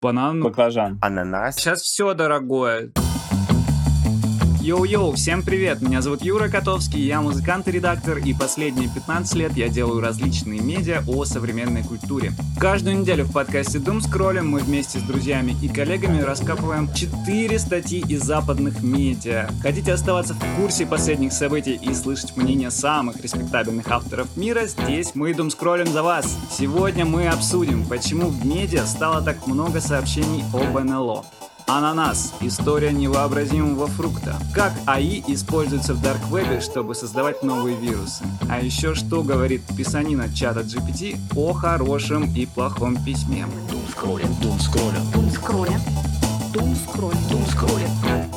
Банан. Баклажан. Ананас. Сейчас все дорогое. Йоу-йоу, всем привет, меня зовут Юра Котовский, я музыкант и редактор, и последние 15 лет я делаю различные медиа о современной культуре. Каждую неделю в подкасте Doomscroll'им мы вместе с друзьями и коллегами раскапываем 4 статьи из западных медиа. Хотите оставаться в курсе последних событий и слышать мнение самых респектабельных авторов мира, здесь мы doomscroll'им за вас. Сегодня мы обсудим, почему в медиа стало так много сообщений об НЛО. Ананас. История невообразимого фрукта. Как АИ используется в дарквебе, чтобы создавать новые вирусы. А еще что говорит писанина чата GPT о хорошем и плохом письме. Дум скроллин, дум скроллин, дум скроллин, дум скроллин, дум скроллин.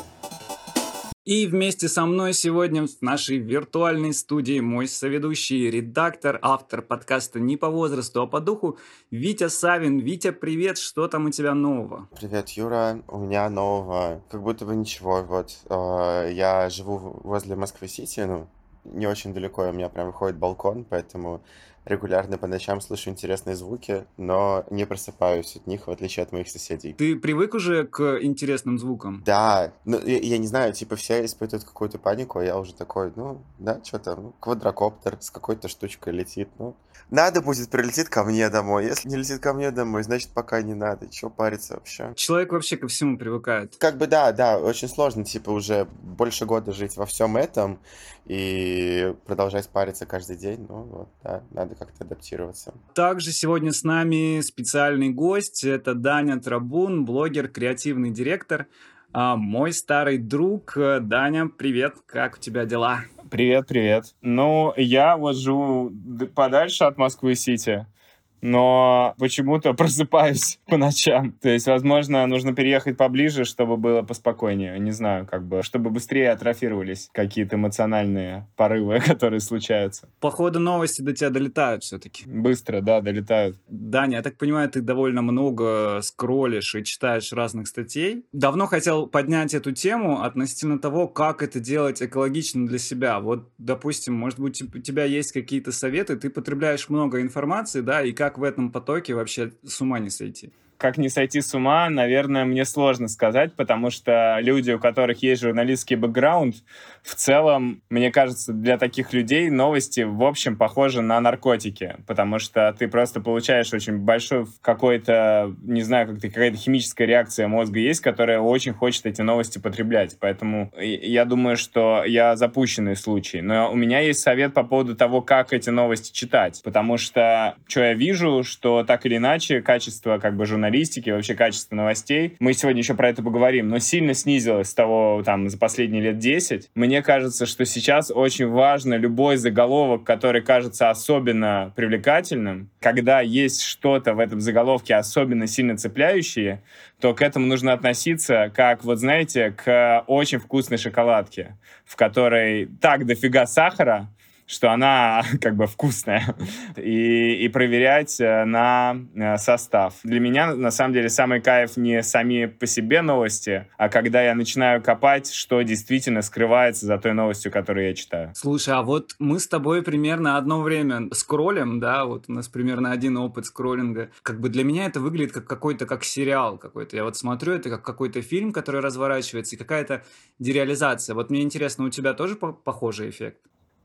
И вместе со мной сегодня в нашей виртуальной студии мой соведущий, редактор, автор подкаста не по возрасту, а по духу Витя Савин. Витя, привет, что там у тебя нового? Привет, Юра. У меня нового, как будто бы ничего. Вот э, я живу возле Москвы-Сити, ну, не очень далеко, у меня прям выходит балкон, поэтому регулярно по ночам слышу интересные звуки, но не просыпаюсь от них, в отличие от моих соседей. Ты привык уже к интересным звукам? Да, ну, я, я не знаю, типа все испытывают какую-то панику, а я уже такой, ну, да, что там, ну, квадрокоптер с какой-то штучкой летит, ну, надо будет, прилетит ко мне домой. Если не летит ко мне домой, значит, пока не надо. Чего париться вообще? Человек вообще ко всему привыкает. Как бы да, да, очень сложно, типа, уже больше года жить во всем этом и продолжать париться каждый день. Ну, вот, да, надо как-то адаптироваться. Также сегодня с нами специальный гость. Это Даня Трабун, блогер, креативный директор. А, мой старый друг. Даня, привет, как у тебя дела? Привет, привет. Ну, я вот живу подальше от Москвы-Сити но почему-то просыпаюсь по ночам. То есть, возможно, нужно переехать поближе, чтобы было поспокойнее. Не знаю, как бы, чтобы быстрее атрофировались какие-то эмоциональные порывы, которые случаются. Походу, новости до тебя долетают все-таки. Быстро, да, долетают. Даня, я так понимаю, ты довольно много скроллишь и читаешь разных статей. Давно хотел поднять эту тему относительно того, как это делать экологично для себя. Вот, допустим, может быть, у тебя есть какие-то советы, ты потребляешь много информации, да, и как как в этом потоке вообще с ума не сойти? как не сойти с ума, наверное, мне сложно сказать, потому что люди, у которых есть журналистский бэкграунд, в целом, мне кажется, для таких людей новости, в общем, похожи на наркотики, потому что ты просто получаешь очень большой какой-то, не знаю, как-то какая-то химическая реакция мозга есть, которая очень хочет эти новости потреблять. Поэтому я думаю, что я запущенный случай. Но у меня есть совет по поводу того, как эти новости читать, потому что, что я вижу, что так или иначе качество как бы журналистики, вообще качество новостей. Мы сегодня еще про это поговорим, но сильно снизилось с того, там, за последние лет 10. Мне кажется, что сейчас очень важно любой заголовок, который кажется особенно привлекательным, когда есть что-то в этом заголовке особенно сильно цепляющее, то к этому нужно относиться как, вот знаете, к очень вкусной шоколадке, в которой так дофига сахара, что она как бы вкусная, и, и проверять э, на э, состав. Для меня, на самом деле, самый кайф не сами по себе новости, а когда я начинаю копать, что действительно скрывается за той новостью, которую я читаю. Слушай, а вот мы с тобой примерно одно время скроллим, да, вот у нас примерно один опыт скроллинга. Как бы для меня это выглядит как какой-то, как сериал какой-то. Я вот смотрю, это как какой-то фильм, который разворачивается, и какая-то дереализация. Вот мне интересно, у тебя тоже похожий эффект?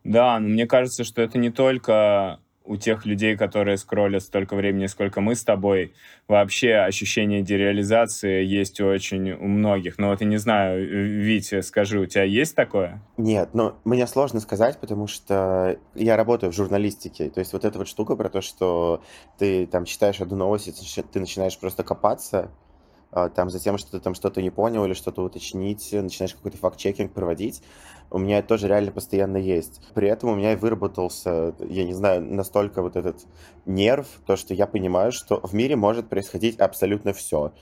Да, но мне кажется, что это не только у тех людей, которые скроллят столько времени, сколько мы с тобой, вообще ощущение дереализации есть очень у многих. Но вот я не знаю, Витя, скажи, у тебя есть такое? Нет, ну, мне сложно сказать, потому что я работаю в журналистике. То есть вот эта вот штука про то, что ты там читаешь одну новость, и ты начинаешь просто копаться, там за тем, что ты там что-то не понял или что-то уточнить, начинаешь какой-то факт-чекинг проводить у меня это тоже реально постоянно есть. При этом у меня и выработался, я не знаю, настолько вот этот нерв, то, что я понимаю, что в мире может происходить абсолютно все.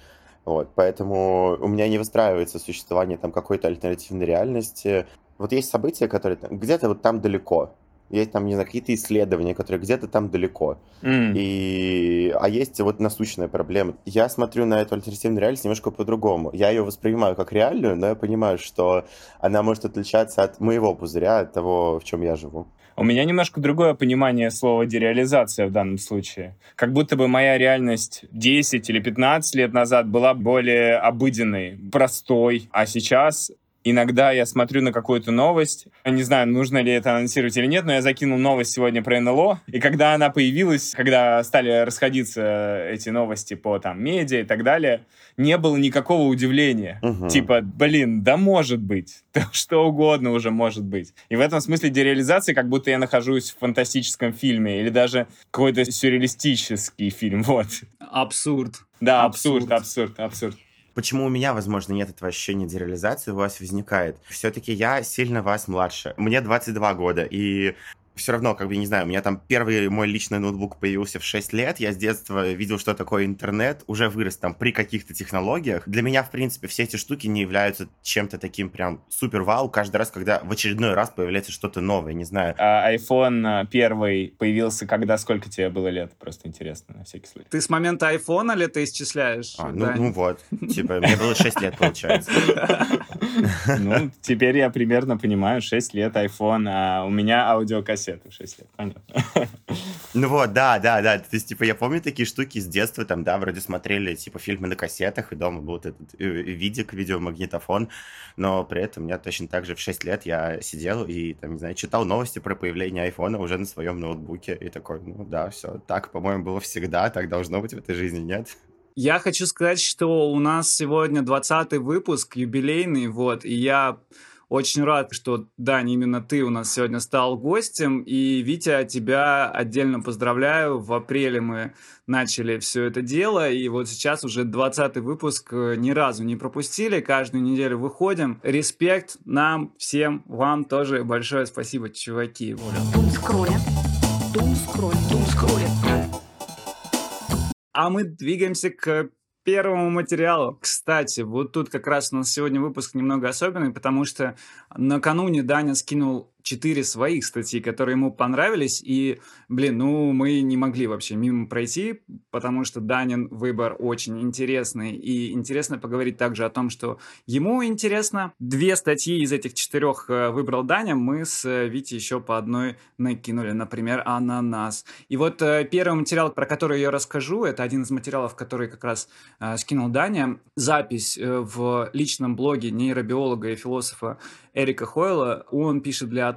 Вот, поэтому у меня не выстраивается существование там какой-то альтернативной реальности. Вот есть события, которые где-то вот там далеко, есть там, не знаю, какие-то исследования, которые где-то там далеко. Mm. И... А есть вот насущная проблема. Я смотрю на эту альтернативную реальность немножко по-другому. Я ее воспринимаю как реальную, но я понимаю, что она может отличаться от моего пузыря, от того, в чем я живу. У меня немножко другое понимание слова дереализация в данном случае. Как будто бы моя реальность 10 или 15 лет назад была более обыденной, простой, а сейчас Иногда я смотрю на какую-то новость, не знаю, нужно ли это анонсировать или нет, но я закинул новость сегодня про НЛО, и когда она появилась, когда стали расходиться эти новости по там медиа и так далее, не было никакого удивления. Мгм. Типа, блин, да может быть, да что угодно уже может быть. И в этом смысле дереализация, как будто я нахожусь в фантастическом фильме или даже какой-то сюрреалистический фильм, вот. Абсурд. Да, Абсурд. абсурд, абсурд, абсурд. Почему у меня, возможно, нет этого ощущения дереализации, у вас возникает? Все-таки я сильно вас младше. Мне 22 года, и все равно, как бы, не знаю, у меня там первый мой личный ноутбук появился в 6 лет, я с детства видел, что такое интернет, уже вырос там при каких-то технологиях. Для меня, в принципе, все эти штуки не являются чем-то таким прям супер-вау каждый раз, когда в очередной раз появляется что-то новое, не знаю. А iPhone а, первый появился когда? Сколько тебе было лет? Просто интересно, на всякий случай. Ты с момента айфона ли ты исчисляешь? А, ну, Дань? ну вот, типа, мне было 6 лет, получается. Ну, теперь я примерно понимаю, 6 лет iPhone, а у меня аудиокассеты 6 лет, понятно. Ну вот, да, да, да. То есть, типа, я помню такие штуки с детства, там, да, вроде смотрели, типа, фильмы на кассетах, и дома был вот этот э, видик, видеомагнитофон, но при этом я точно так же в 6 лет я сидел и, там, не знаю, читал новости про появление айфона уже на своем ноутбуке, и такой, ну да, все, так, по-моему, было всегда, так должно быть в этой жизни, нет? Я хочу сказать, что у нас сегодня 20 выпуск, юбилейный, вот, и я очень рад, что, Дань, именно ты у нас сегодня стал гостем, и, Витя, тебя отдельно поздравляю. В апреле мы начали все это дело, и вот сейчас уже 20 выпуск э, ни разу не пропустили, каждую неделю выходим. Респект нам всем, вам тоже большое спасибо, чуваки. Дум скроля. Дум скроля. Дум скроля. А мы двигаемся к первому материалу. Кстати, вот тут как раз у нас сегодня выпуск немного особенный, потому что накануне Даня скинул четыре своих статьи, которые ему понравились, и, блин, ну, мы не могли вообще мимо пройти, потому что Данин выбор очень интересный, и интересно поговорить также о том, что ему интересно. Две статьи из этих четырех э, выбрал Даня, мы с э, Витей еще по одной накинули, например, «Ананас». И вот э, первый материал, про который я расскажу, это один из материалов, который как раз скинул Даня, запись в личном блоге нейробиолога и философа Эрика Хойла. Он пишет для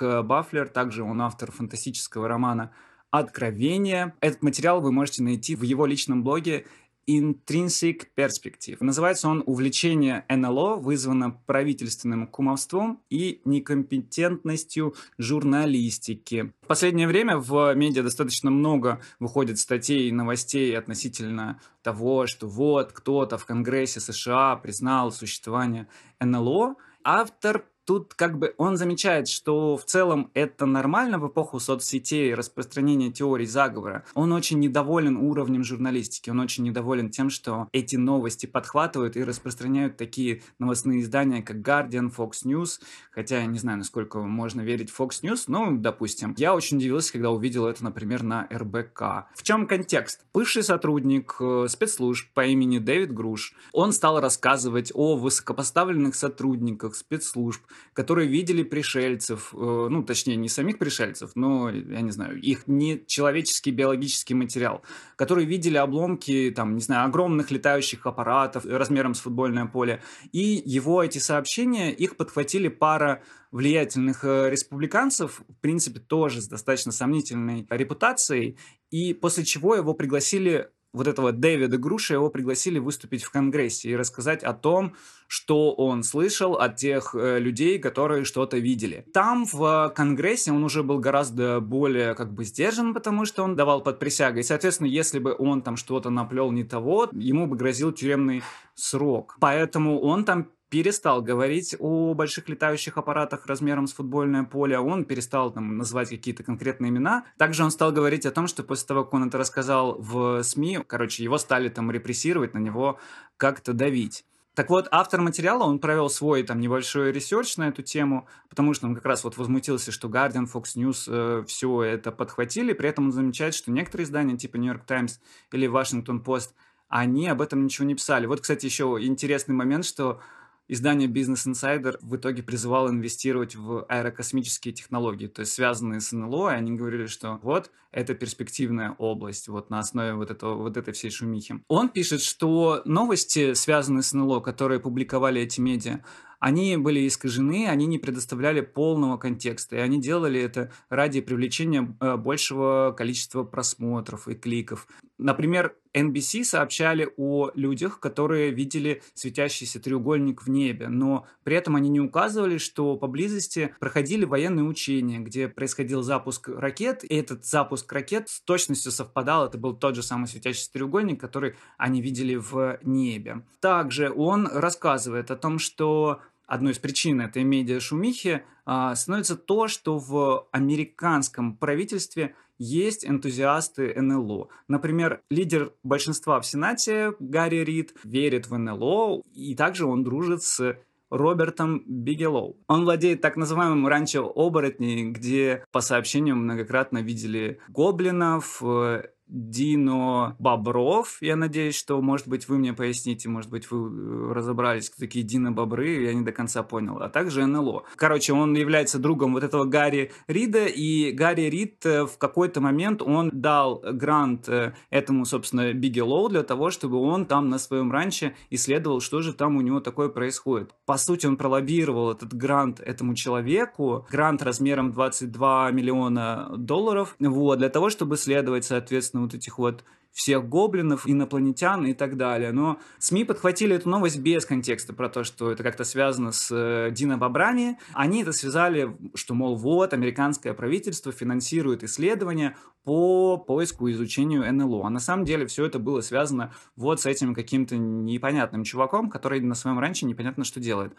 э, Баффлер, также он автор фантастического романа «Откровение». Этот материал вы можете найти в его личном блоге Intrinsic Perspective. Называется он «Увлечение НЛО вызвано правительственным кумовством и некомпетентностью журналистики». В последнее время в медиа достаточно много выходит статей и новостей относительно того, что вот кто-то в Конгрессе США признал существование НЛО. Автор тут как бы он замечает, что в целом это нормально в эпоху соцсетей, распространения теорий заговора. Он очень недоволен уровнем журналистики, он очень недоволен тем, что эти новости подхватывают и распространяют такие новостные издания, как Guardian, Fox News, хотя я не знаю, насколько можно верить Fox News, но, допустим. Я очень удивился, когда увидел это, например, на РБК. В чем контекст? Бывший сотрудник э, спецслужб по имени Дэвид Груш, он стал рассказывать о высокопоставленных сотрудниках спецслужб, которые видели пришельцев, э, ну, точнее, не самих пришельцев, но, я не знаю, их нечеловеческий биологический материал, которые видели обломки, там, не знаю, огромных летающих аппаратов размером с футбольное поле, и его эти сообщения, их подхватили пара влиятельных э, республиканцев, в принципе, тоже с достаточно сомнительной репутацией, и после чего его пригласили вот этого Дэвида Груша его пригласили выступить в Конгрессе и рассказать о том, что он слышал от тех э, людей, которые что-то видели. Там, в Конгрессе, он уже был гораздо более как бы сдержан, потому что он давал под присягой. И, соответственно, если бы он там что-то наплел не того, ему бы грозил тюремный срок. Поэтому он там перестал говорить о больших летающих аппаратах размером с футбольное поле, он перестал там называть какие-то конкретные имена. Также он стал говорить о том, что после того, как он это рассказал в СМИ, короче, его стали там репрессировать, на него как-то давить. Так вот, автор материала, он провел свой там небольшой ресерч на эту тему, потому что он как раз вот возмутился, что Guardian, Fox News э, все это подхватили, при этом он замечает, что некоторые издания типа New York Times или Washington Post, они об этом ничего не писали. Вот, кстати, еще интересный момент, что издание Business Insider в итоге призывало инвестировать в аэрокосмические технологии, то есть связанные с НЛО, и они говорили, что вот, это перспективная область, вот на основе вот, этого, вот этой всей шумихи. Он пишет, что новости, связанные с НЛО, которые публиковали эти медиа, они были искажены, они не предоставляли полного контекста, и они делали это ради привлечения э, большего количества просмотров и кликов. Например, NBC сообщали о людях, которые видели светящийся треугольник в небе, но при этом они не указывали, что поблизости проходили военные учения, где происходил запуск ракет, и этот запуск ракет с точностью совпадал, это был тот же самый светящийся треугольник, который они видели в небе. Также он рассказывает о том, что одной из причин этой медиа-шумихи а, становится то, что в американском правительстве есть энтузиасты НЛО. Например, лидер большинства в Сенате Гарри Рид верит в НЛО, и также он дружит с Робертом Бигелоу. Он владеет так называемым ранчо оборотней, где по сообщениям многократно видели гоблинов, э, Дино Бобров. Я надеюсь, что, может быть, вы мне поясните, может быть, вы э, разобрались, кто такие Дино Бобры, я не до конца понял. А также НЛО. Короче, он является другом вот этого Гарри Рида, и Гарри Рид э, в какой-то момент он дал грант э, этому, собственно, Бигелоу для того, чтобы он там на своем ранче исследовал, что же там у него такое происходит. По сути, он пролоббировал этот грант этому человеку, грант размером 22 миллиона долларов, вот, для того, чтобы следовать, соответственно, соответственно, вот этих вот всех гоблинов, инопланетян и так далее. Но СМИ подхватили эту новость без контекста про то, что это как-то связано с э, динобобрами. Они это связали, что, мол, вот, американское правительство финансирует исследования по поиску и изучению НЛО. А на самом деле все это было связано вот с этим каким-то непонятным чуваком, который на своем ранче непонятно что делает.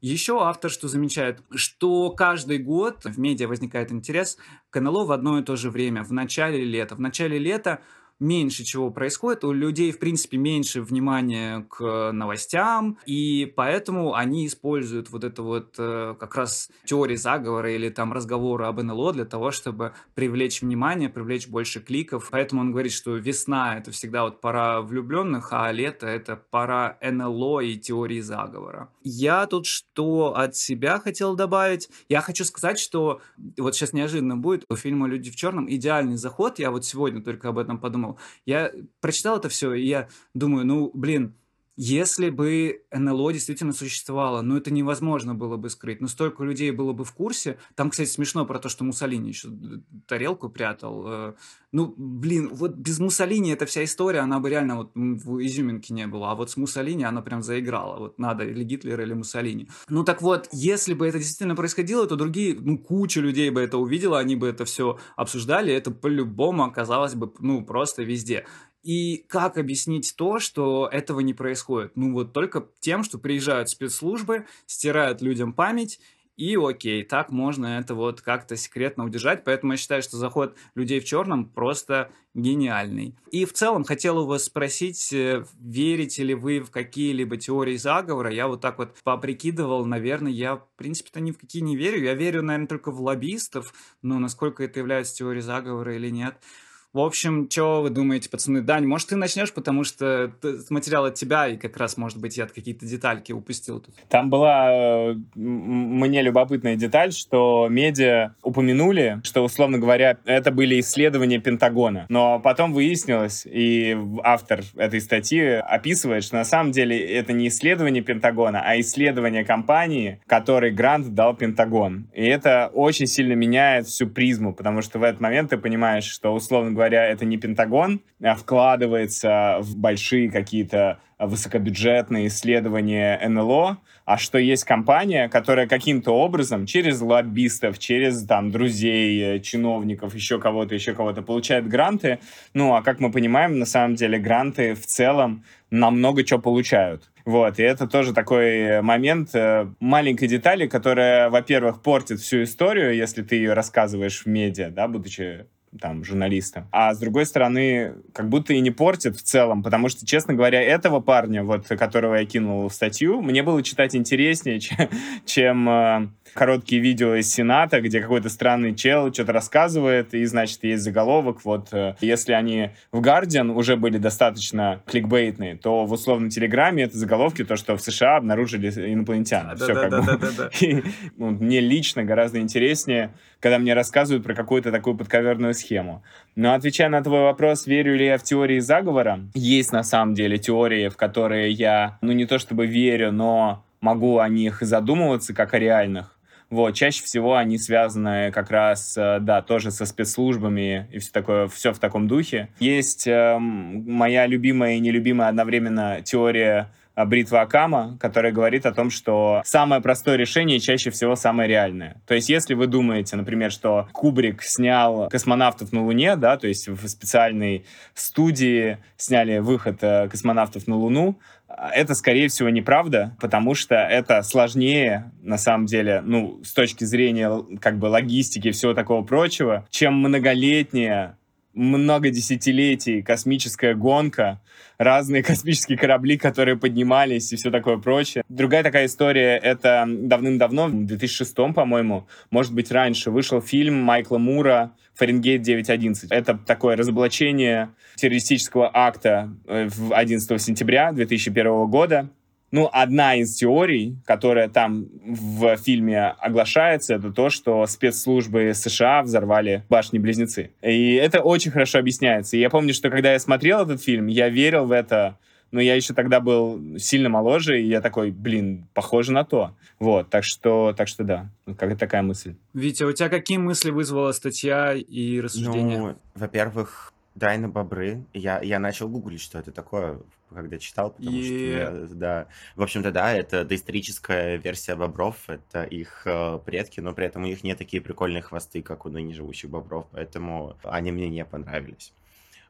Еще автор что замечает, что каждый год в медиа возникает интерес к НЛО в одно и то же время, в начале лета. В начале лета меньше чего происходит, у людей, в принципе, меньше внимания к новостям, и поэтому они используют вот это вот э, как раз теории заговора или там разговоры об НЛО для того, чтобы привлечь внимание, привлечь больше кликов. Поэтому он говорит, что весна — это всегда вот пора влюбленных, а лето — это пора НЛО и теории заговора. Я тут что от себя хотел добавить? Я хочу сказать, что вот сейчас неожиданно будет у фильма «Люди в черном» идеальный заход. Я вот сегодня только об этом подумал. Я прочитал это все, и я думаю, ну, блин, если бы НЛО действительно существовало, ну это невозможно было бы скрыть. Но столько людей было бы в курсе. Там, кстати, смешно про то, что Муссолини еще тарелку прятал. Э, ну, блин, вот без Муссолини эта вся история, она бы реально вот в изюминке не было. А вот с Муссолини она прям заиграла. Вот надо или Гитлер, или Муссолини. Ну так вот, если бы это действительно происходило, то другие, ну, куча людей бы это увидела, они бы это все обсуждали, это по-любому оказалось бы, ну, просто везде. И как объяснить то, что этого не происходит? Ну вот только тем, что приезжают спецслужбы, стирают людям память, и окей, так можно это вот как-то секретно удержать. Поэтому я считаю, что заход людей в черном просто гениальный. И в целом хотел у вас спросить, э, верите ли вы в какие-либо теории заговора? Я вот так вот поприкидывал, наверное, я в принципе-то ни в какие не верю. Я верю, наверное, только в лоббистов, но насколько это является теорией заговора или нет – в общем, что вы думаете, пацаны? Дань, может, ты начнешь, потому что материал от тебя, и как раз, может быть, я какие-то детальки упустил тут. Там была э, мне любопытная деталь, что медиа упомянули, что, условно говоря, это были исследования Пентагона. Но потом выяснилось, и автор этой статьи описывает, что на самом деле это не исследование Пентагона, а исследование компании, которой грант дал Пентагон. И это очень сильно меняет всю призму, потому что в этот момент ты понимаешь, что, условно говоря, говоря, это не Пентагон, а вкладывается в большие какие-то высокобюджетные исследования НЛО, а что есть компания, которая каким-то образом через лоббистов, через там друзей, чиновников, еще кого-то, еще кого-то получает гранты. Ну, а как мы понимаем, на самом деле гранты в целом намного чего получают. Вот, и это тоже такой момент э, маленькой детали, которая, во-первых, портит всю историю, если ты ее рассказываешь в медиа, да, будучи там, журналиста. А с другой стороны, как будто и не портит в целом, потому что, честно говоря, этого парня, вот, которого я кинул в статью, мне было читать интереснее, чем, чем э, короткие видео из Сената, где какой-то странный чел что-то рассказывает, и, значит, есть заголовок. Вот, э, если они в Guardian уже были достаточно кликбейтные, то в условном Телеграме это заголовки, то, что в США обнаружили инопланетян. Все как бы. Ну, мне лично гораздо интереснее, когда мне рассказывают про какую-то такую подковерную схему. Но отвечая на твой вопрос, верю ли я в теории заговора, есть на самом деле теории, в которые я, ну не то чтобы верю, но могу о них задумываться как о реальных. Вот, чаще всего они связаны как раз, э, да, тоже со спецслужбами и все такое, все в таком духе. Есть э, моя любимая и нелюбимая одновременно теория э, бритва Акама, которая говорит о том, что самое простое решение чаще всего самое реальное. То есть, если вы думаете, например, что Кубрик снял космонавтов на Луне, да, то есть в специальной студии сняли выход э, космонавтов на Луну, это, скорее всего, неправда, потому что это сложнее, на самом деле, ну, с точки зрения как бы логистики и всего такого прочего, чем многолетняя, много десятилетий космическая гонка, разные космические корабли, которые поднимались и все такое прочее. Другая такая история, это давным-давно, в 2006, по-моему, может быть, раньше, вышел фильм Майкла Мура «Фаренгейт 9.11». Это такое разоблачение террористического акта 11 э, сентября 2001 года. Ну, одна из теорий, которая там в фильме оглашается, это то, что спецслужбы США взорвали башни-близнецы. И это очень хорошо объясняется. И я помню, что когда я смотрел этот фильм, я верил в это, но я еще тогда был сильно моложе, и я такой, блин, похоже на то. Вот, так что, так что да, как такая мысль. Витя, у тебя какие мысли вызвала статья и рассуждения? Ну, во-первых, Дайна бобры. Я, я начал гуглить, что это такое, когда читал, потому что, я, да, в общем-то, да, это доисторическая версия бобров, это их э, предки, но при этом у них не такие прикольные хвосты, как у ныне живущих бобров, поэтому они мне не понравились.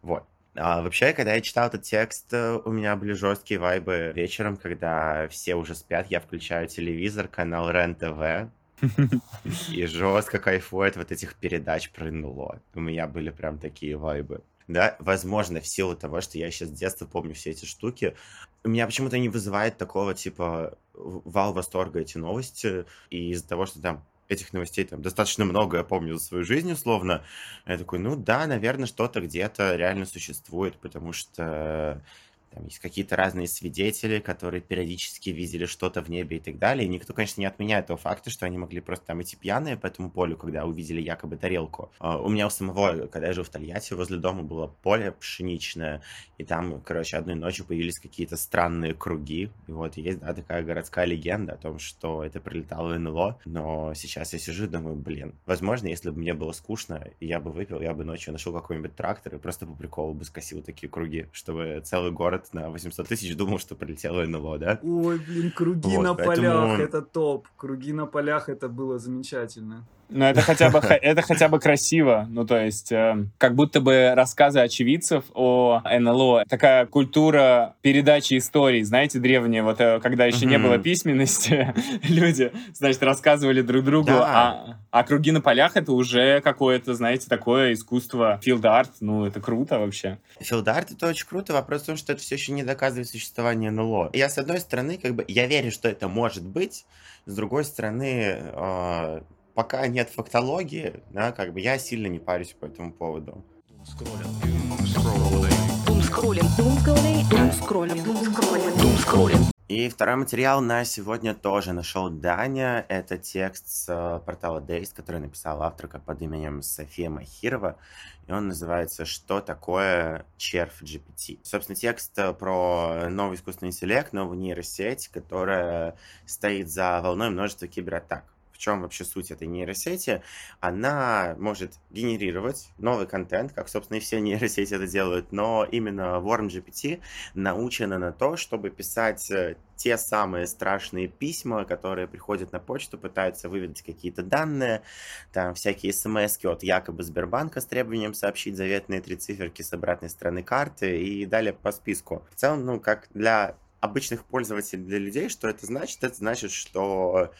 Вот. А вообще, когда я читал этот текст, э, у меня были жесткие вайбы вечером, когда все уже спят, я включаю телевизор, канал РЕН-ТВ, и жестко кайфует вот этих передач про НЛО. У меня были прям такие вайбы да, возможно, в силу того, что я сейчас с детства помню все эти штуки, у меня почему-то не вызывает такого, типа, вал восторга эти новости, и из-за того, что там этих новостей там достаточно много, я помню, за свою жизнь, условно, я такой, ну да, наверное, что-то где-то реально существует, потому что там есть какие-то разные свидетели, которые периодически видели что-то в небе и так далее. И никто, конечно, не отменяет того факта, что они могли просто там идти пьяные по этому полю, когда увидели якобы тарелку. А, у меня у самого, когда я жил в Тольятти, возле дома было поле пшеничное, и там, короче, одной ночью появились какие-то странные круги. И вот есть, да, такая городская легенда о том, что это прилетало НЛО. Но сейчас я сижу и думаю, блин, возможно, если бы мне было скучно, я бы выпил, я бы ночью нашел какой-нибудь трактор и просто по приколу бы скосил такие круги, чтобы целый город на 800 тысяч думал, что прилетело НЛО, да? Ой, блин, круги вот, на поэтому... полях, это топ. Круги на полях, это было замечательно. Но это хотя бы, это хотя бы красиво. Ну, то есть, э, как будто бы рассказы очевидцев о НЛО. Такая культура передачи историй, знаете, древняя. Вот э, когда еще не было письменности, люди, значит, рассказывали друг другу. А, а круги на полях — это уже какое-то, знаете, такое искусство. Field-арт, ну, это круто вообще. Field-арт — это очень круто. Вопрос в том, что это все еще не доказывает существование НЛО. Я, с одной стороны, как бы, я верю, что это может быть. С другой стороны, э, пока нет фактологии, да, как бы я сильно не парюсь по этому поводу. И второй материал на сегодня тоже нашел Даня. Это текст с э, портала Dazed, который написал авторка под именем София Махирова. И он называется «Что такое червь GPT?». Собственно, текст э, про новый искусственный интеллект, новую нейросеть, которая стоит за волной множества кибератак в чем вообще суть этой нейросети, она может генерировать новый контент, как, собственно, и все нейросети это делают, но именно Worm GPT научена на то, чтобы писать э, те самые страшные письма, которые приходят на почту, пытаются выведать какие-то данные, там всякие смс от якобы Сбербанка с требованием сообщить заветные три циферки с обратной стороны карты и далее по списку. В целом, ну, как для обычных пользователей, для людей, что это значит? Это значит, что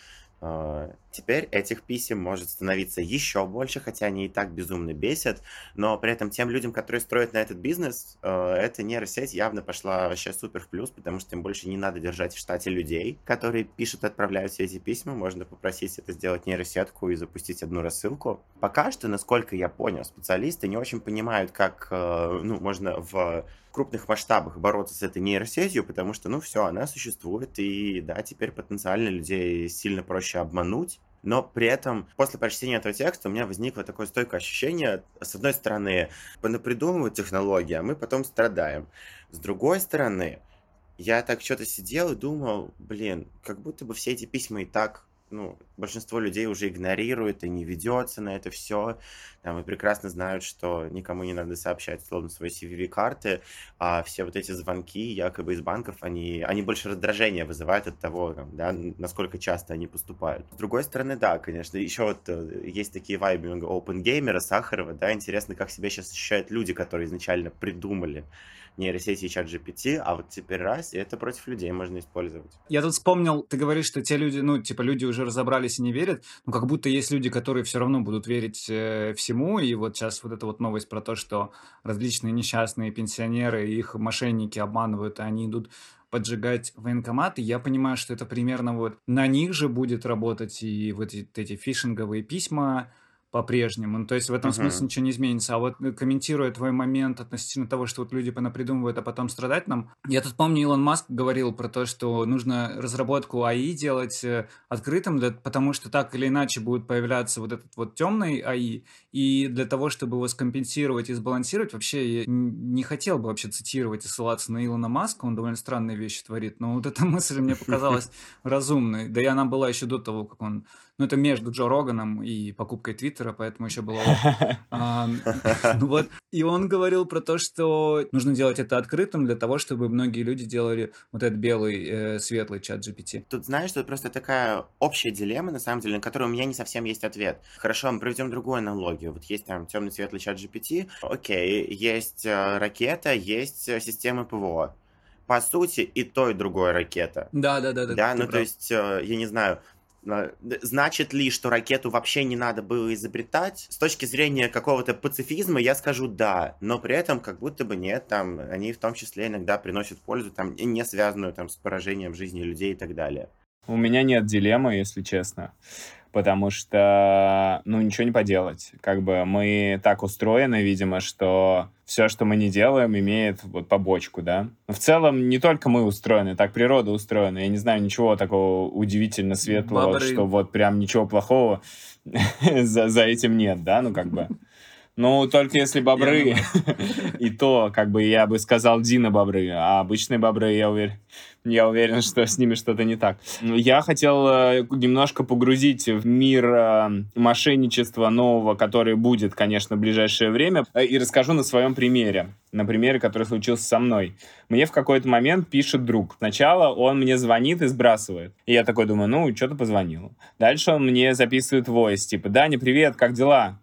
теперь этих писем может становиться еще больше, хотя они и так безумно бесят, но при этом тем людям, которые строят на этот бизнес, а, эта нейросеть явно пошла вообще супер в плюс, потому что им больше не надо держать в штате людей, которые пишут и отправляют все эти письма, можно попросить это сделать нейросетку и запустить одну рассылку. Пока что, насколько я понял, специалисты не очень понимают, как а, ну, можно в крупных масштабах бороться с этой нейросетью, потому что, ну, все, она существует, и, да, теперь потенциально людей сильно проще обмануть. Но при этом после прочтения этого текста у меня возникло такое стойкое ощущение, с одной стороны, понапридумывают технологии, а мы потом страдаем. С другой стороны, я так что-то сидел и думал, блин, как будто бы все эти письма и так ну, большинство людей уже игнорирует и не ведется на это все. Там, и прекрасно знают, что никому не надо сообщать, словно свои CVV-карты, а все вот эти звонки якобы из банков, они, они больше раздражения вызывают от того, там, да, насколько часто они поступают. С другой стороны, да, конечно, еще вот э, есть такие вайбы open геймера Сахарова, да, интересно, как себя сейчас ощущают люди, которые изначально придумали нейросети и чат GPT, а вот теперь раз, и это против людей можно использовать. Я тут вспомнил, ты говоришь, что те люди, ну, типа, люди уже разобрались и не верят, ну, как будто есть люди, которые все равно будут верить э, всему, и вот сейчас вот эта вот новость про то, что различные несчастные пенсионеры, их мошенники обманывают, и они идут поджигать военкоматы, я понимаю, что это примерно вот на них же будет работать и вот эти, эти фишинговые письма, по-прежнему. Ну, то есть в этом uh-huh. смысле ничего не изменится. А вот э, комментируя твой момент относительно того, что вот люди понапридумывают, а потом страдать нам, я тут помню, Илон Маск говорил про то, что нужно разработку АИ делать э, открытым, для, потому что так или иначе будет появляться вот этот вот темный АИ, и для того, чтобы его скомпенсировать и сбалансировать, вообще я не хотел бы вообще цитировать и ссылаться на Илона Маска, он довольно странные вещи творит, но вот эта мысль мне показалась разумной, да и она была еще до того, как он ну, это между Джо Роганом и покупкой Твиттера, поэтому еще было... Ну вот, и он говорил про то, что нужно делать это открытым для того, чтобы многие люди делали вот этот белый, э, светлый чат GPT. Тут, знаешь, тут просто такая общая дилемма, на самом деле, на которую у меня не совсем есть ответ. Хорошо, мы проведем другую аналогию. Вот есть там темный светлый чат GPT, окей, есть э, ракета, есть э, система ПВО по сути, и то, и другое ракета. Да, да, да. Да, ну то есть, я не знаю, Значит ли, что ракету вообще не надо было изобретать? С точки зрения какого-то пацифизма я скажу да, но при этом как будто бы нет, там они в том числе иногда приносят пользу, там не связанную там с поражением жизни людей и так далее. У меня нет дилеммы, если честно потому что, ну, ничего не поделать. Как бы мы так устроены, видимо, что все, что мы не делаем, имеет вот побочку, да. Но в целом не только мы устроены, так природа устроена. Я не знаю ничего такого удивительно светлого, Бобры. что вот прям ничего плохого за, за этим нет, да, ну как бы. Ну, только если бобры. И то, как бы, я бы сказал, Дина бобры. А обычные бобры, я уверен, я уверен, что с ними что-то не так. Я хотел э, немножко погрузить в мир э, мошенничества нового, который будет, конечно, в ближайшее время, э, и расскажу на своем примере. На примере, который случился со мной. Мне в какой-то момент пишет друг. Сначала он мне звонит и сбрасывает. И я такой думаю, ну, что-то позвонил. Дальше он мне записывает войс, типа, Даня, привет, как дела?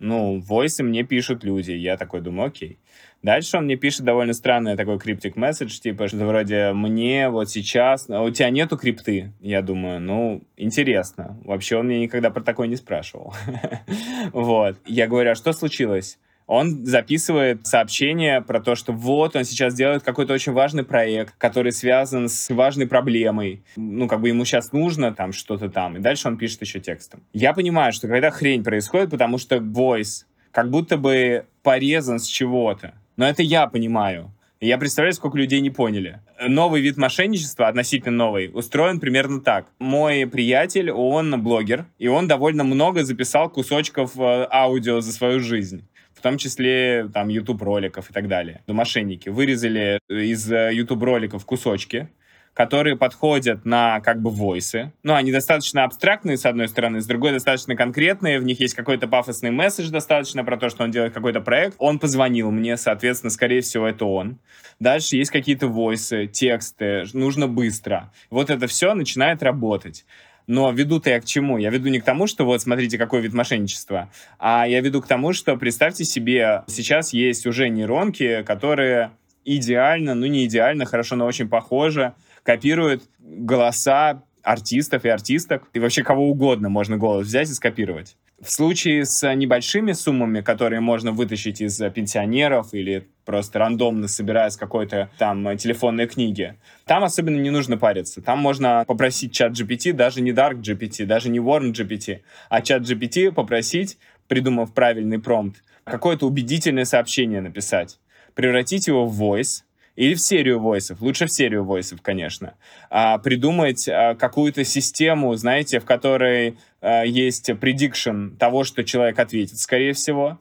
Ну, войсы мне пишут люди. Я такой думаю, окей. Дальше он мне пишет довольно странный такой криптик месседж, типа, что вроде мне вот сейчас, а у тебя нету крипты? Я думаю, ну, интересно. Вообще он мне никогда про такое не спрашивал. Вот. Я говорю, а что случилось? Он записывает сообщение про то, что вот он сейчас делает какой-то очень важный проект, который связан с важной проблемой. Ну, как бы ему сейчас нужно там что-то там. И дальше он пишет еще текстом. Я понимаю, что когда хрень происходит, потому что voice как будто бы порезан с чего-то. Но это я понимаю. Я представляю, сколько людей не поняли. Новый вид мошенничества, относительно новый, устроен примерно так. Мой приятель, он блогер, и он довольно много записал кусочков э, аудио за свою жизнь в том числе там YouTube роликов и так далее. Но мошенники вырезали из э, YouTube роликов кусочки, которые подходят на как бы войсы. Ну, они достаточно абстрактные, с одной стороны, с другой достаточно конкретные, в них есть какой-то пафосный месседж достаточно про то, что он делает какой-то проект. Он позвонил мне, соответственно, скорее всего, это он. Дальше есть какие-то войсы, тексты, нужно быстро. Вот это все начинает работать. Но веду-то я к чему? Я веду не к тому, что вот смотрите, какой вид мошенничества, а я веду к тому, что представьте себе, сейчас есть уже нейронки, которые идеально, ну не идеально, хорошо, но очень похоже, копируют голоса артистов и артисток, и вообще кого угодно можно голос взять и скопировать. В случае с небольшими суммами, которые можно вытащить из пенсионеров или просто рандомно собирая с какой-то там телефонной книги, там особенно не нужно париться. Там можно попросить чат GPT, даже не Dark GPT, даже не Warren GPT, а чат GPT попросить, придумав правильный промпт, какое-то убедительное сообщение написать, превратить его в voice, или в серию войсов, лучше в серию войсов, конечно, а, придумать а, какую-то систему, знаете, в которой а, есть prediction того, что человек ответит, скорее всего,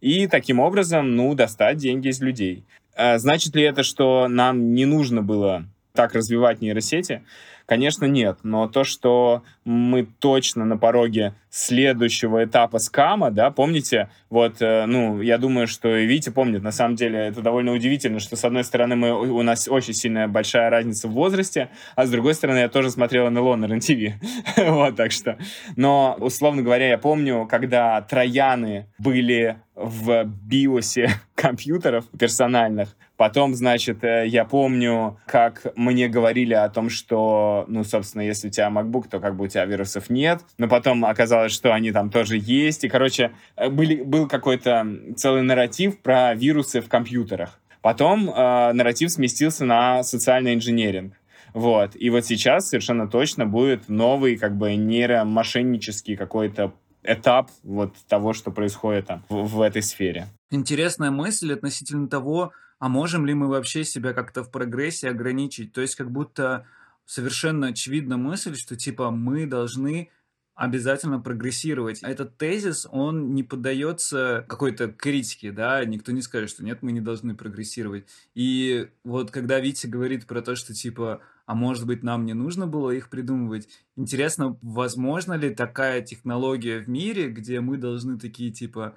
и таким образом, ну, достать деньги из людей. А, значит ли это, что нам не нужно было так развивать нейросети? Конечно, нет. Но то, что мы точно на пороге следующего этапа скама, да, помните, вот, э, ну, я думаю, что и Витя помнит, на самом деле, это довольно удивительно, что, с одной стороны, мы, у нас очень сильная большая разница в возрасте, а с другой стороны, я тоже смотрел НЛО на РЕН-ТВ. вот, так что. Но, условно говоря, я помню, когда трояны были в биосе компьютеров персональных, Потом, значит, э, я помню, как мне говорили о том, что, ну, собственно, если у тебя MacBook, то как бы у тебя вирусов нет. Но потом оказалось, что они там тоже есть. И, короче, э, были, был какой-то целый нарратив про вирусы в компьютерах. Потом э, нарратив сместился на социальный инженеринг. Вот. И вот сейчас совершенно точно будет новый, как бы, нейромошеннический какой-то этап вот того, что происходит там в, в этой сфере. Интересная мысль относительно того, а можем ли мы вообще себя как-то в прогрессе ограничить? То есть как будто совершенно очевидна мысль, что типа мы должны обязательно прогрессировать. Этот тезис, он не поддается какой-то критике, да, никто не скажет, что нет, мы не должны прогрессировать. И вот когда Витя говорит про то, что типа, а может быть нам не нужно было их придумывать, интересно, возможно ли такая технология в мире, где мы должны такие типа,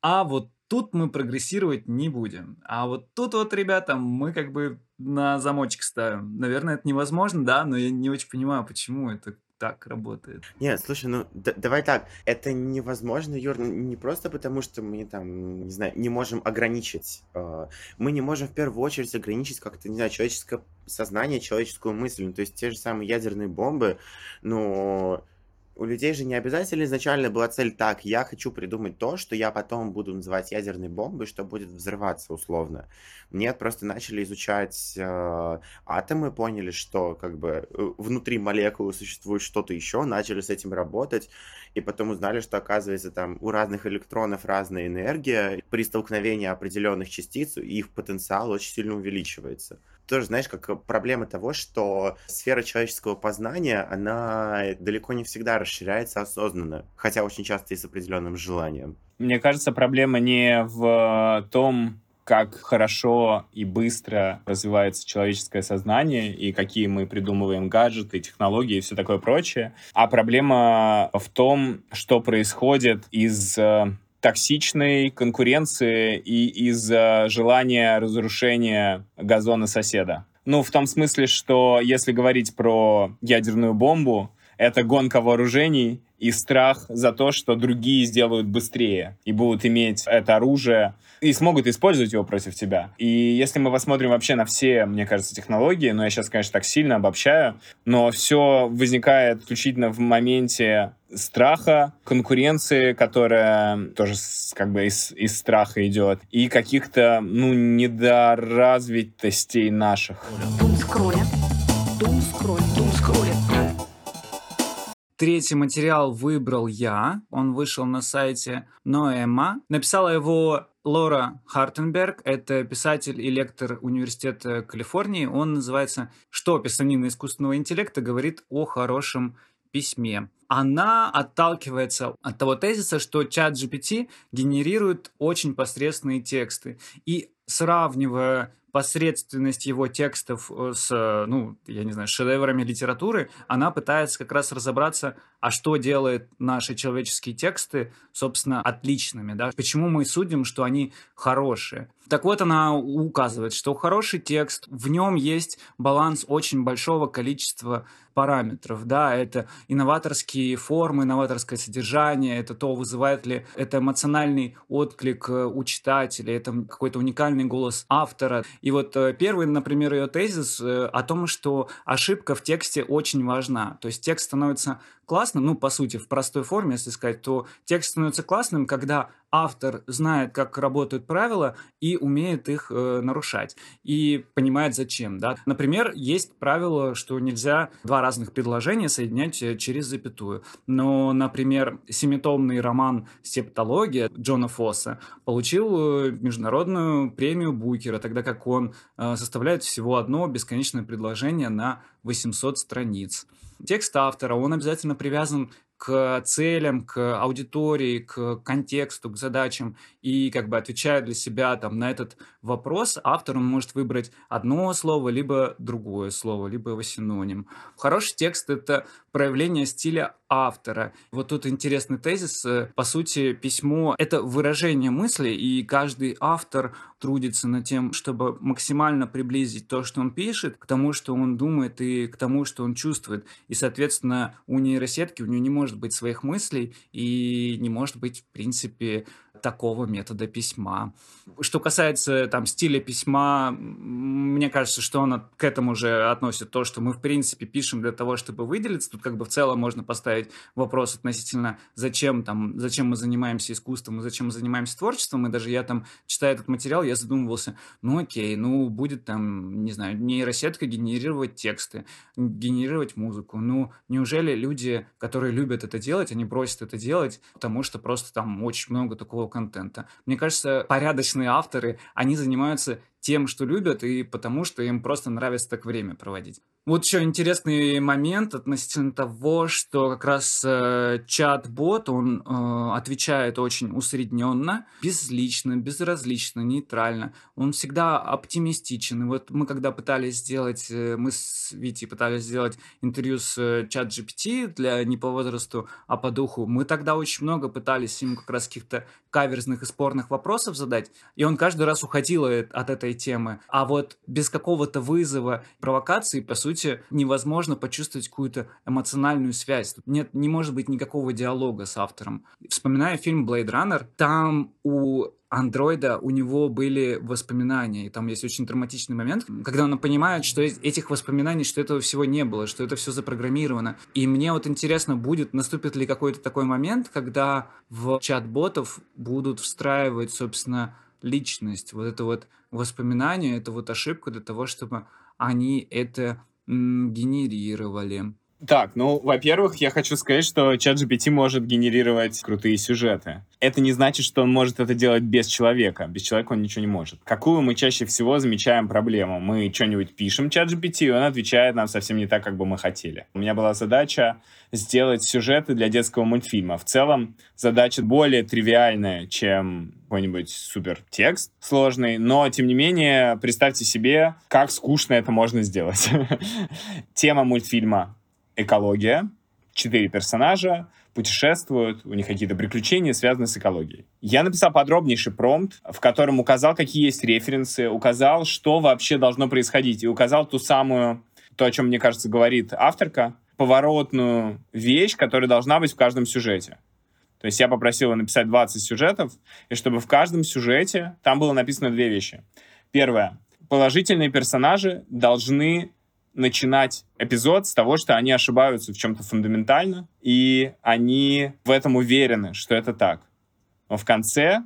а вот тут мы прогрессировать не будем. А вот тут вот, ребята, мы как бы на замочек ставим. Наверное, это невозможно, да, но я не очень понимаю, почему это так работает. Нет, слушай, ну д- давай так, это невозможно, Юр, не просто потому, что мы там, не знаю, не можем ограничить. Э, мы не можем в первую очередь ограничить как-то, не знаю, человеческое сознание, человеческую мысль. Ну, то есть те же самые ядерные бомбы, но у людей же не обязательно изначально была цель так, я хочу придумать то, что я потом буду называть ядерной бомбой, что будет взрываться условно. Нет, просто начали изучать э, атомы, поняли, что как бы э, внутри молекулы существует что-то еще, начали с этим работать, и потом узнали, что оказывается там у разных электронов разная энергия, при столкновении определенных частиц их потенциал очень сильно увеличивается тоже, знаешь, как проблема того, что сфера человеческого познания, она далеко не всегда расширяется осознанно, хотя очень часто и с определенным желанием. Мне кажется, проблема не в том, как хорошо и быстро развивается человеческое сознание и какие мы придумываем гаджеты, технологии и все такое прочее. А проблема в том, что происходит из э, токсичной конкуренции и из-за желания разрушения газона соседа. Ну, в том смысле, что если говорить про ядерную бомбу, это гонка вооружений и страх за то, что другие сделают быстрее и будут иметь это оружие и смогут использовать его против тебя. И если мы посмотрим вообще на все, мне кажется, технологии, ну, я сейчас, конечно, так сильно обобщаю, но все возникает исключительно в моменте страха, конкуренции, которая тоже как бы из, из страха идет, и каких-то, ну, недоразвитостей наших. Дум скроля. Дум скроля. Дум скроля. Третий материал выбрал я. Он вышел на сайте Ноэма. Написала его Лора Хартенберг. Это писатель и лектор Университета Калифорнии. Он называется «Что писанина искусственного интеллекта говорит о хорошем письме». Она отталкивается от того тезиса, что чат GPT генерирует очень посредственные тексты. И сравнивая посредственность его текстов э, с, э, ну, я не знаю, шедеврами литературы, она пытается как раз разобраться, а что делает наши человеческие тексты, собственно, отличными, да? Почему мы судим, что они хорошие? Так вот, она указывает, что хороший текст, в нем есть баланс очень большого количества параметров, да, это инноваторские формы, новаторское содержание, это то, вызывает ли это эмоциональный отклик э, у читателя, это какой-то уникальный голос автора. И вот э, первый, например, ее тезис э, о том, что ошибка в тексте очень важна. То есть текст становится классным, ну, по сути, в простой форме, если сказать, то текст становится классным, когда автор знает, как работают правила и умеет их э, нарушать. И понимает, зачем. Да? Например, есть правило, что нельзя два разных предложения соединять э, через запятую. Но, например, семитомный роман «Септология» Джона Фосса получил э, международную премию Букера, тогда как он э, составляет всего одно бесконечное предложение на 800 страниц. Текст автора, он обязательно привязан к целям, к аудитории, к контексту, к задачам и как бы отвечая для себя там на этот вопрос, автор он может выбрать одно слово, либо другое слово, либо его синоним. Хороший текст — это проявление стиля автора. Вот тут интересный тезис. По сути, письмо — это выражение мысли, и каждый автор трудится над тем, чтобы максимально приблизить то, что он пишет, к тому, что он думает, и к тому, что он чувствует. И, соответственно, у нейросетки, у нее не может быть своих мыслей, и не может быть, в принципе, такого метода письма. Что касается там стиля письма, мне кажется, что он к этому же относит то, что мы в принципе пишем для того, чтобы выделиться. Тут как бы в целом можно поставить вопрос относительно зачем там, зачем мы занимаемся искусством и зачем мы занимаемся творчеством. И даже я там читая этот материал, я задумывался, ну окей, ну будет там, не знаю, нейросетка генерировать тексты, генерировать музыку. Ну неужели люди, которые любят это делать, они просят это делать, потому что просто там очень много такого контента. Мне кажется, порядочные авторы, они занимаются тем, что любят, и потому что им просто нравится так время проводить. Вот еще интересный момент относительно того, что как раз э, чат-бот, он э, отвечает очень усредненно, безлично, безразлично, нейтрально. Он всегда оптимистичен. И вот мы когда пытались сделать, э, мы с Витей пытались сделать интервью с э, чат GPT для не по возрасту, а по духу, мы тогда очень много пытались ему как раз каких-то каверзных и спорных вопросов задать, и он каждый раз уходил от этой темы. А вот без какого-то вызова, провокации, по сути, невозможно почувствовать какую-то эмоциональную связь. Нет, не может быть никакого диалога с автором. Вспоминаю фильм Blade Runner, там у андроида у него были воспоминания, и там есть очень драматичный момент, когда он понимает, что этих воспоминаний, что этого всего не было, что это все запрограммировано. И мне вот интересно, будет, наступит ли какой-то такой момент, когда в чат-ботов будут встраивать, собственно, личность, вот это вот воспоминание, это вот ошибка для того, чтобы они это генерировали. Так, ну, во-первых, я хочу сказать, что ChatGPT может генерировать крутые сюжеты. Это не значит, что он может это делать без человека. Без человека он ничего не может. Какую мы чаще всего замечаем проблему? Мы что-нибудь пишем ChatGPT, и он отвечает нам совсем не так, как бы мы хотели. У меня была задача сделать сюжеты для детского мультфильма. В целом, задача более тривиальная, чем какой-нибудь супер текст сложный, но, тем не менее, представьте себе, как скучно это можно сделать. Тема мультфильма экология. Четыре персонажа путешествуют, у них какие-то приключения, связанные с экологией. Я написал подробнейший промпт, в котором указал, какие есть референсы, указал, что вообще должно происходить, и указал ту самую, то, о чем, мне кажется, говорит авторка, поворотную вещь, которая должна быть в каждом сюжете. То есть я попросил его написать 20 сюжетов, и чтобы в каждом сюжете там было написано две вещи. Первое. Положительные персонажи должны начинать эпизод с того, что они ошибаются в чем-то фундаментально, и они в этом уверены, что это так. Но в конце,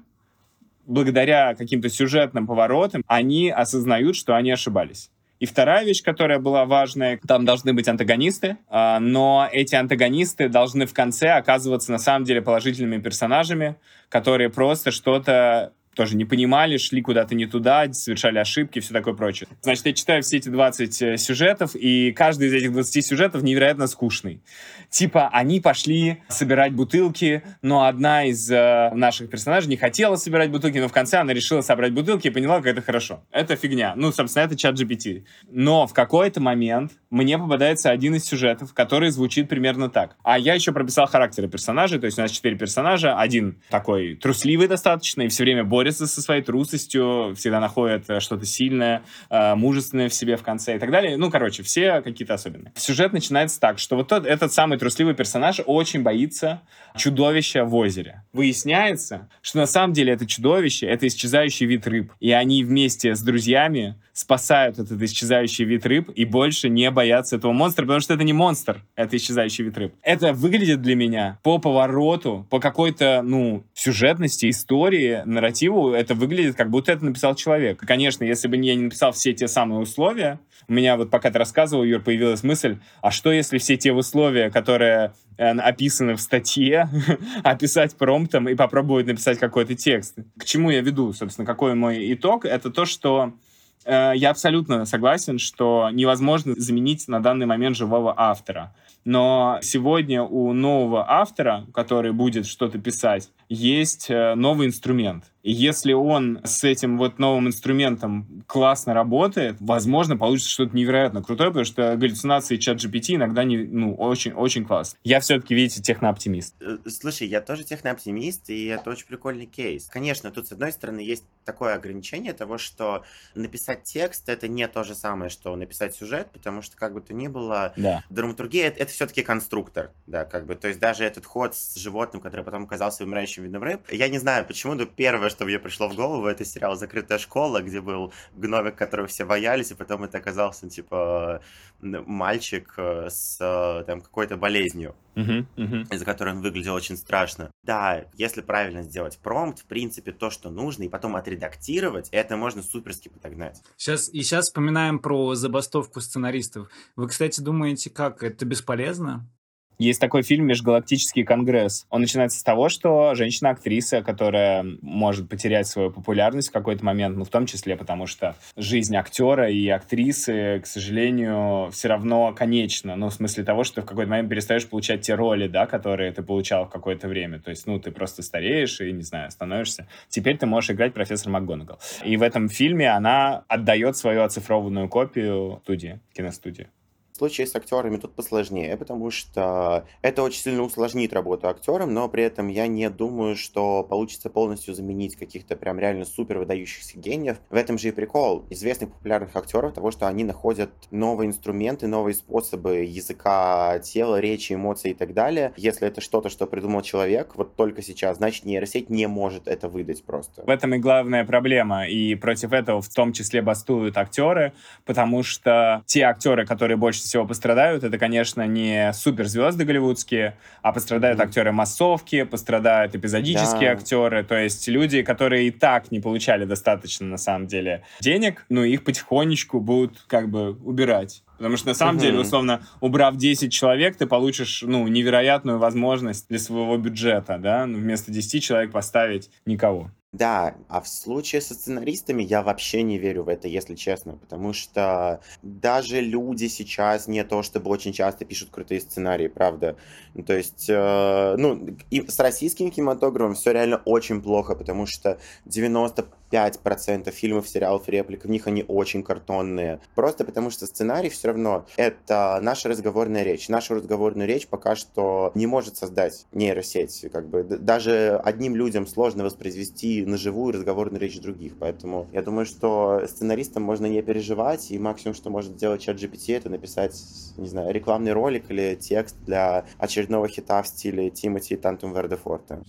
благодаря каким-то сюжетным поворотам, они осознают, что они ошибались. И вторая вещь, которая была важная, там должны быть антагонисты, а, но эти антагонисты должны в конце оказываться на самом деле положительными персонажами, которые просто что-то тоже не понимали, шли куда-то не туда, совершали ошибки, все такое прочее. Значит, я читаю все эти 20 э, сюжетов, и каждый из этих 20 сюжетов невероятно скучный. Типа, они пошли собирать бутылки, но одна из э, наших персонажей не хотела собирать бутылки, но в конце она решила собрать бутылки и поняла, как это хорошо. Это фигня. Ну, собственно, это чат GPT. Но в какой-то момент мне попадается один из сюжетов, который звучит примерно так. А я еще прописал характеры персонажей, то есть у нас четыре персонажа. Один такой трусливый достаточно и все время борется борется со своей трусостью, всегда находит э, что-то сильное, э, мужественное в себе в конце и так далее. Ну, короче, все какие-то особенные. Сюжет начинается так, что вот тот, этот самый трусливый персонаж очень боится чудовища в озере. Выясняется, что на самом деле это чудовище — это исчезающий вид рыб. И они вместе с друзьями спасают этот исчезающий вид рыб и больше не боятся этого монстра, потому что это не монстр, это исчезающий вид рыб. Это выглядит для меня по повороту, по какой-то, ну, сюжетности, истории, нарративу, это выглядит, как будто это написал человек. Конечно, если бы я не написал все те самые условия, у меня вот пока ты рассказывал, Юр, появилась мысль, а что если все те условия, которые э, описаны в статье, описать промптом и попробовать написать какой-то текст? К чему я веду, собственно, какой мой итог? Это то, что я абсолютно согласен, что невозможно заменить на данный момент живого автора. Но сегодня у нового автора, который будет что-то писать, есть э, новый инструмент. И если он с этим вот новым инструментом классно работает, возможно, получится что-то невероятно крутое, потому что галлюцинации чат GPT иногда не, ну, очень, очень класс. Я все-таки, видите, технооптимист. Э, слушай, я тоже технооптимист, и это очень прикольный кейс. Конечно, тут, с одной стороны, есть такое ограничение того, что написать текст — это не то же самое, что написать сюжет, потому что, как бы то ни было, да. драматургия — это, это все-таки конструктор, да, как бы, то есть даже этот ход с животным, который потом оказался видом рыб, я не знаю, почему, но первое, что мне пришло в голову, это сериал «Закрытая школа», где был гномик, которого все боялись, и потом это оказался, типа, мальчик э, с э, там какой-то болезнью. Uh-huh, uh-huh. из-за которой он выглядел очень страшно. Да, если правильно сделать промпт, в принципе, то, что нужно, и потом отредактировать, это можно суперски подогнать. Сейчас, и сейчас вспоминаем про забастовку сценаристов. Вы, кстати, думаете, как, это бесполезно? Есть такой фильм «Межгалактический конгресс». Он начинается с того, что женщина-актриса, которая может потерять свою популярность в какой-то момент, ну, в том числе потому, что жизнь актера и актрисы, к сожалению, все равно конечна. Ну, в смысле того, что в какой-то момент перестаешь получать те роли, да, которые ты получал в какое-то время. То есть, ну, ты просто стареешь и, не знаю, становишься. Теперь ты можешь играть профессор МакГонагал. И в этом фильме она отдает свою оцифрованную копию студии, киностудии. Случае с актерами тут посложнее, потому что это очень сильно усложнит работу актерам, но при этом я не думаю, что получится полностью заменить каких-то прям реально супер выдающихся гениев. В этом же и прикол известных популярных актеров, того, что они находят новые инструменты, новые способы языка, тела, речи, эмоций и так далее. Если это что-то, что придумал человек, вот только сейчас, значит нейросеть не может это выдать просто. В этом и главная проблема, и против этого в том числе бастуют актеры, потому что те актеры, которые больше всего пострадают, это, конечно, не суперзвезды голливудские, а пострадают mm-hmm. актеры массовки, пострадают эпизодические да. актеры, то есть люди, которые и так не получали достаточно, на самом деле, денег, но их потихонечку будут как бы убирать. Потому что на самом uh-huh. деле, условно, убрав 10 человек, ты получишь, ну, невероятную возможность для своего бюджета, да, ну, вместо 10 человек поставить никого. Да, а в случае со сценаристами я вообще не верю в это, если честно, потому что даже люди сейчас не то чтобы очень часто пишут крутые сценарии, правда. Ну, то есть, э, ну, и с российским кинематографом все реально очень плохо, потому что 95% фильмов, сериалов, реплик, в них они очень картонные. Просто потому что сценарий все равно это наша разговорная речь. Нашу разговорную речь пока что не может создать нейросеть. Как бы даже одним людям сложно воспроизвести на живую разговорную речь других. Поэтому я думаю, что сценаристам можно не переживать, и максимум, что может сделать чат GPT, это написать, не знаю, рекламный ролик или текст для очередного хита в стиле Тимати Тантум Верде Форте.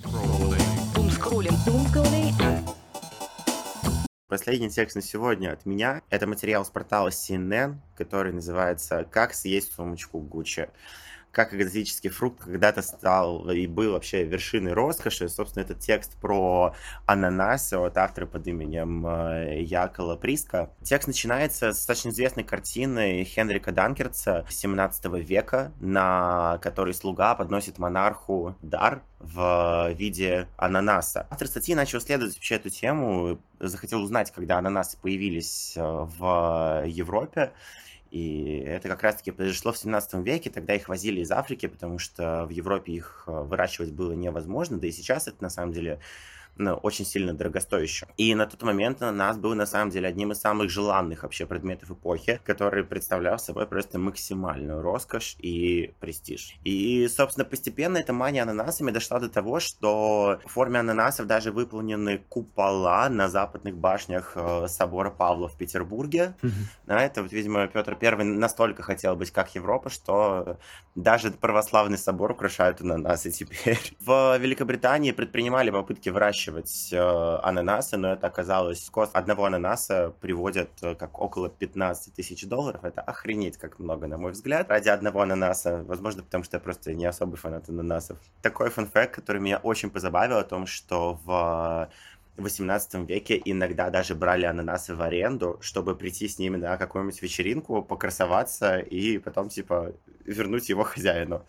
Последний текст на сегодня от меня. Это материал с портала CNN, который называется «Как съесть сумочку Гуччи» как экзотический фрукт когда-то стал и был вообще вершиной роскоши. Собственно, этот текст про ананасы от автора под именем э, Якола Приска. Текст начинается с достаточно известной картины Хенрика Данкерца 17 века, на которой слуга подносит монарху дар в виде ананаса. Автор статьи начал исследовать вообще эту тему, захотел узнать, когда ананасы появились э, в Европе, и это как раз-таки произошло в 17 веке, тогда их возили из Африки, потому что в Европе их э, выращивать было невозможно, да и сейчас это на самом деле очень сильно дорогостоящим. И на тот момент ананас был на самом деле одним из самых желанных вообще предметов эпохи, который представлял собой просто максимальную роскошь и престиж. И, собственно, постепенно эта мания ананасами дошла до того, что в форме ананасов даже выполнены купола на западных башнях э, собора Павла в Петербурге. А это, вот, видимо, Петр Первый настолько хотел быть как Европа, что даже православный собор украшают ананасы теперь. В Великобритании предпринимали попытки выращивать выращивать э, ананасы, но это оказалось... Кост одного ананаса приводят э, как около 15 тысяч долларов. Это охренеть как много, на мой взгляд. Ради одного ананаса, возможно, потому что я просто не особый фанат ананасов. Такой фанфект, который меня очень позабавил, о том, что в в 18 веке иногда даже брали ананасы в аренду, чтобы прийти с ними на какую-нибудь вечеринку, покрасоваться и потом, типа, вернуть его хозяину.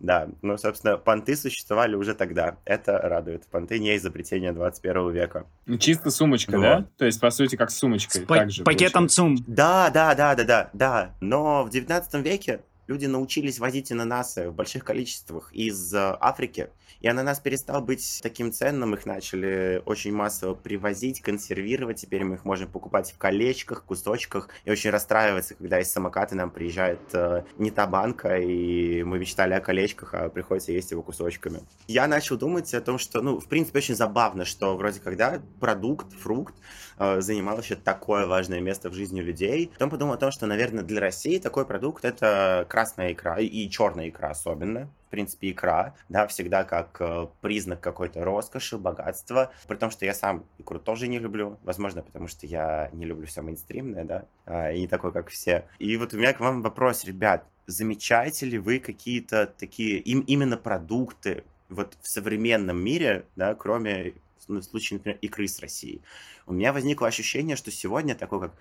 Да, ну, собственно, понты существовали уже тогда. Это радует. Понты не изобретение 21 века. Ну, чисто сумочка, вот. да? То есть, по сути, как с сумочкой. С па- пакетом ЦУМ. Да, да, да, да, да, да. Но в 19 веке люди научились возить ананасы в больших количествах из э, Африки и ананас перестал быть таким ценным, их начали очень массово привозить, консервировать, теперь мы их можем покупать в колечках, кусочках, и очень расстраиваться, когда из самоката нам приезжает э, не та банка, и мы мечтали о колечках, а приходится есть его кусочками. Я начал думать о том, что, ну, в принципе, очень забавно, что вроде когда продукт, фрукт э, занимал еще такое важное место в жизни людей. Потом подумал о том, что, наверное, для России такой продукт — это красная икра, и черная икра особенно в принципе, икра, да, всегда как э, признак какой-то роскоши, богатства, при том, что я сам икру тоже не люблю, возможно, потому что я не люблю все мейнстримное, да, э, и не такой, как все. И вот у меня к вам вопрос, ребят, замечаете ли вы какие-то такие им, именно продукты вот в современном мире, да, кроме ну, в случае, например, икры с России. У меня возникло ощущение, что сегодня такой как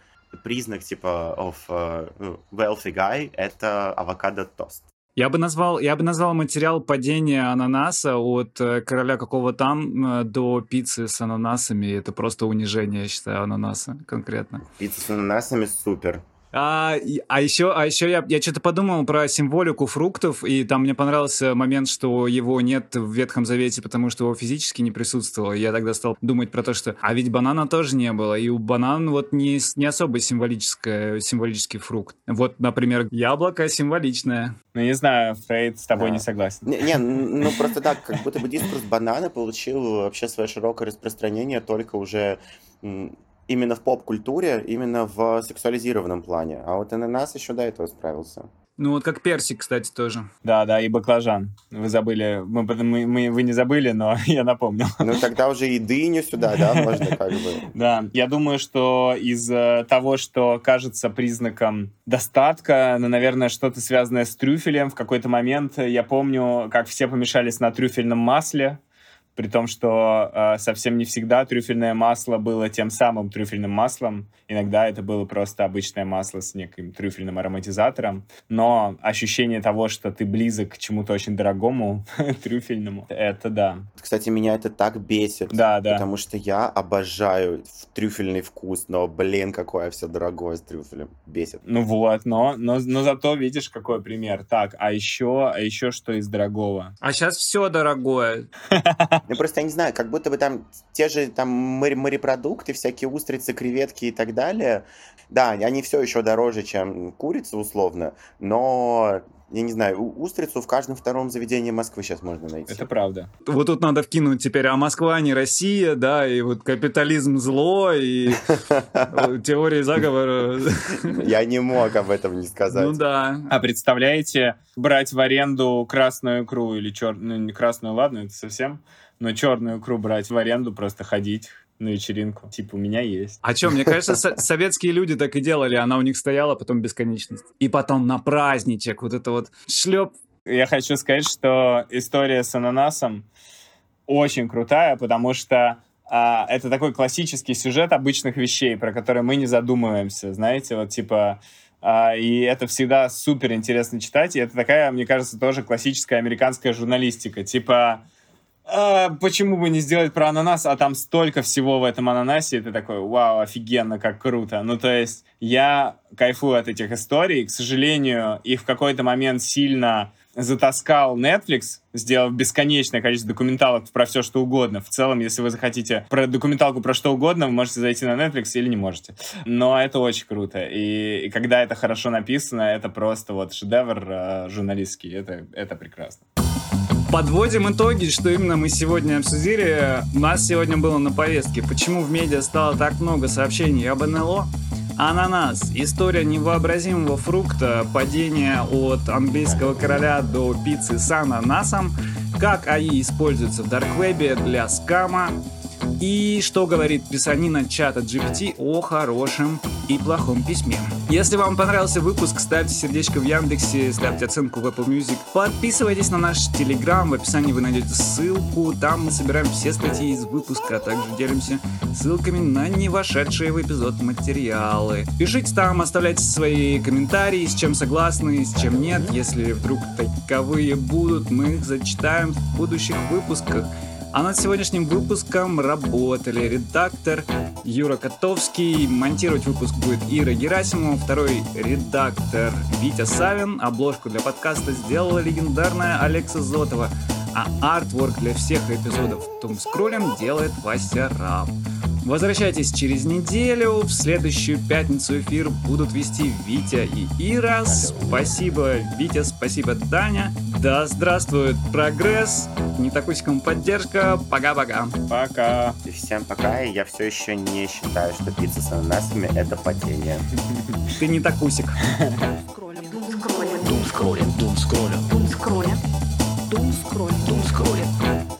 признак типа of uh, wealthy guy — это авокадо тост. Я бы назвал, я бы назвал материал падения ананаса от э, короля какого там э, до пиццы с ананасами. Это просто унижение, я считаю, ананаса конкретно. Пицца с ананасами супер. А, а еще, а еще я, я что-то подумал про символику фруктов, и там мне понравился момент, что его нет в Ветхом Завете, потому что его физически не присутствовало. Я тогда стал думать про то, что а ведь банана тоже не было, и у банан вот не, не особо символическое, символический фрукт. Вот, например, яблоко символичное. Ну, не знаю, Фрейд с тобой да. не согласен. Не, не, ну просто так, как будто бы дискурс банана получил вообще свое широкое распространение только уже именно в поп-культуре, именно в сексуализированном плане. А вот ананас еще до этого справился. Ну вот как персик, кстати, тоже. Да, да, и баклажан. Вы забыли, мы, мы, мы, вы не забыли, но я напомнил. Ну тогда уже и дыню сюда, да, можно как бы. Да, я думаю, что из того, что кажется признаком достатка, ну, наверное, что-то связанное с трюфелем. В какой-то момент я помню, как все помешались на трюфельном масле, при том, что э, совсем не всегда трюфельное масло было тем самым трюфельным маслом. Иногда это было просто обычное масло с неким трюфельным ароматизатором. Но ощущение того, что ты близок к чему-то очень дорогому, трюфельному, это да. Кстати, меня это так бесит. Да, да. Потому что я обожаю трюфельный вкус, но, блин, какое все дорогое с трюфелем. Бесит. Ну вот, но, но, но зато видишь, какой пример. Так, а еще, а еще что из дорогого? А сейчас все дорогое. Ну, просто я не знаю, как будто бы там те же там морепродукты, всякие устрицы, креветки и так далее, да, они все еще дороже, чем курица условно, но я не знаю, устрицу в каждом втором заведении Москвы сейчас можно найти. Это правда. Вот тут надо вкинуть теперь, а Москва не Россия, да, и вот капитализм зло, и теории заговора. Я не мог об этом не сказать. Ну да. А представляете, брать в аренду красную икру или черную, ну не красную, ладно, это совсем но черную икру брать в аренду, просто ходить на вечеринку. Типа, у меня есть. А что, мне кажется, советские люди так и делали. Она у них стояла, потом бесконечность. И потом на праздничек вот это вот шлеп. Я хочу сказать, что история с ананасом очень крутая, потому что а, это такой классический сюжет обычных вещей, про которые мы не задумываемся. Знаете, вот типа... А, и это всегда супер интересно читать. И это такая, мне кажется, тоже классическая американская журналистика. Типа а, почему бы не сделать про ананас, а там столько всего в этом ананасе, и ты такой, вау, офигенно, как круто. Ну, то есть, я кайфую от этих историй, к сожалению, их в какой-то момент сильно затаскал Netflix, сделав бесконечное количество документалок про все, что угодно. В целом, если вы захотите про документалку про что угодно, вы можете зайти на Netflix или не можете. Но это очень круто. И, и когда это хорошо написано, это просто вот шедевр э, журналистский. Это, это прекрасно. Подводим итоги, что именно мы сегодня обсудили. У нас сегодня было на повестке, почему в медиа стало так много сообщений об НЛО. Ананас. История невообразимого фрукта, падение от английского короля до пиццы с ананасом, как АИ используется в дарквебе для скама, И что говорит писанина чата GPT о хорошем и плохом письме. Если вам понравился выпуск, ставьте сердечко в Яндексе, ставьте оценку в Apple Music. Подписывайтесь на наш Телеграм, в описании вы найдете ссылку. Там мы собираем все статьи из выпуска, а также делимся ссылками на не вошедшие в эпизод материалы. Пишите там, оставляйте свои комментарии, с чем согласны, с чем нет. Если вдруг таковые будут, мы их зачитаем в будущих выпусках. А над сегодняшним выпуском работали редактор Юра Котовский, монтировать выпуск будет Ира Герасимова, второй редактор Витя Савин, обложку для подкаста сделала легендарная Алекса Зотова, а артворк для всех эпизодов Том Скроллем делает Вася Раб. Возвращайтесь через неделю. В следующую пятницу эфир будут вести Витя и Ира. Спасибо, Витя, спасибо, Даня. Да здравствует прогресс. Не такусиком поддержка. Пока-пока. Пока. И всем пока, и я все еще не считаю, что пицца с ананасами это падение. Ты не такусик. Дум скроллим, дум скроллим, дум скроллим, дум скроллим, дум скроллим, дум скроллим.